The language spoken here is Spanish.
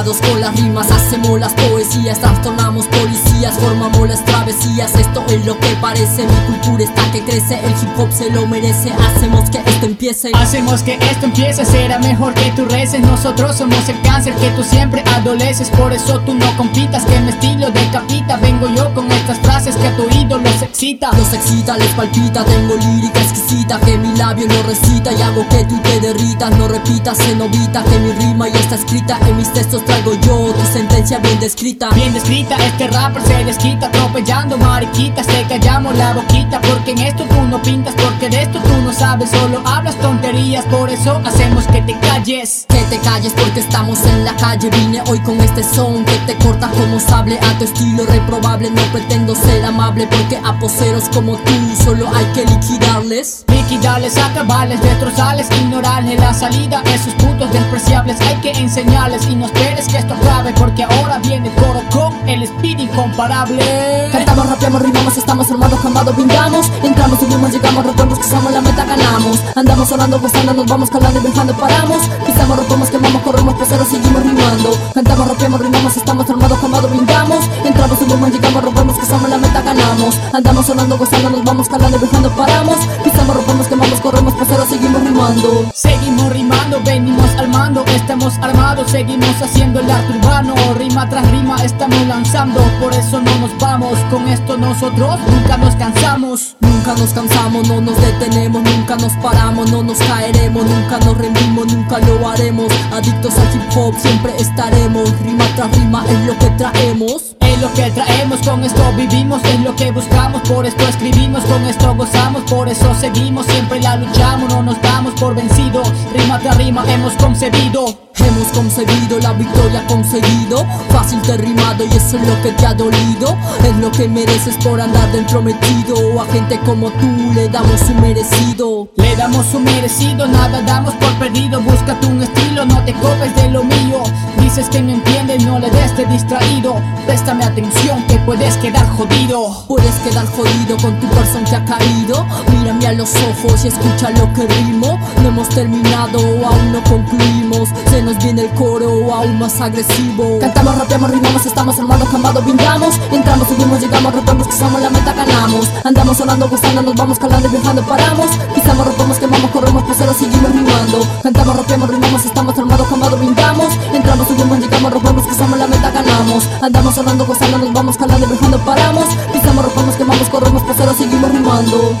Con las rimas, hacemos las poesías, trastornamos policías, formamos las travesías. Esto es lo que parece, mi cultura está que crece, el hip hop se lo merece. Hacemos que esto empiece. Hacemos que esto empiece, será mejor que tú reces. Nosotros somos el cáncer que tú siempre adoleces. Por eso tú no compitas, que mi estilo decapita. Vengo yo con estas frases ídolo los excita. Les palpita, tengo lírica exquisita. Que mi labio lo recita y hago que tú te derritas. No repitas, se novita, que mi rima ya está escrita. En mis textos traigo yo tu sentencia bien descrita. Bien descrita, este rapper se desquita, atropellando mariquitas. Te callamos la boquita, porque en esto tú no pintas, porque de esto tú no sabes, solo hablas tonterías. Por eso hacemos que te calles. Que te calles porque estamos en la calle. Vine hoy con este son que te corta como sable. A tu estilo reprobable, no pretendo ser amable, porque a como tú solo hay que liquidarles. Liquidarles, acabarles, destrozarles, ignorarles la salida. Esos putos despreciables hay que enseñarles y no esperes que esto acabe, porque ahora viene el coro con el speed incomparable. Cantamos, rapeamos, rimamos, estamos armados, jamado, vingamos. Entramos, subimos, llegamos, rompemos, somos la meta, ganamos. Andamos sonando, gozando, nos vamos calando y viajando, paramos. Pisamos, rompemos, quemamos, corremos, pero seguimos rimando. Cantamos, rapeamos, rimamos, estamos armados, jamado, vingamos. Entramos, subimos, llegamos, rompemos, somos la meta, ganamos. Andamos sonando, gozando, nos vamos calando y viajando, paramos. Pisamos, rompemos, quemamos, corremos, pero seguimos rimando. Seguimos rimando, venimos al mando, estamos armados, seguimos haciendo el arte urbano. Rima tras rima estamos lanzando, por eso no nos vamos. Con esto nosotros nunca nos cansamos. Nunca nos cansamos, no nos detenemos, nunca nos paramos, no nos caeremos, nunca nos rendimos, nunca lo haremos. Adictos al hip hop siempre estaremos, rima tras rima es lo que traemos. Lo que traemos, con esto vivimos, es lo que buscamos, por esto escribimos, con esto gozamos, por eso seguimos, siempre la luchamos, no nos damos por vencidos, rima tras rima hemos concebido. Hemos concebido la victoria conseguido. Fácil te rimado y eso es lo que te ha dolido. Es lo que mereces por andar dentro metido A gente como tú le damos su merecido. Le damos su merecido, nada damos por perdido. Búscate un estilo, no te copes de lo mío. Dices que no entiendes, no le des de distraído. Préstame atención que puedes quedar jodido. Puedes quedar jodido con tu persona que ha caído a los ojos y escucha lo que rimo. No hemos terminado, aún no concluimos. Se nos viene el coro aún más agresivo. Cantamos, rapeamos, rimamos, estamos armados, jamado, vingamos Entramos, subimos, llegamos, rompemos, somos la meta, ganamos. Andamos sonando, gustando, nos vamos calando viajando, paramos. Pisamos, rompemos, quemamos, corremos, pero seguimos rimando. Cantamos, rapeamos, rimamos, estamos armados, jamado, vingamos Entramos, subimos, llegamos, rompemos, somos la meta, ganamos. Andamos sonando, gozando, nos vamos calando viajando, paramos. Pisamos, rompemos, quemamos, corremos, pero seguimos rimando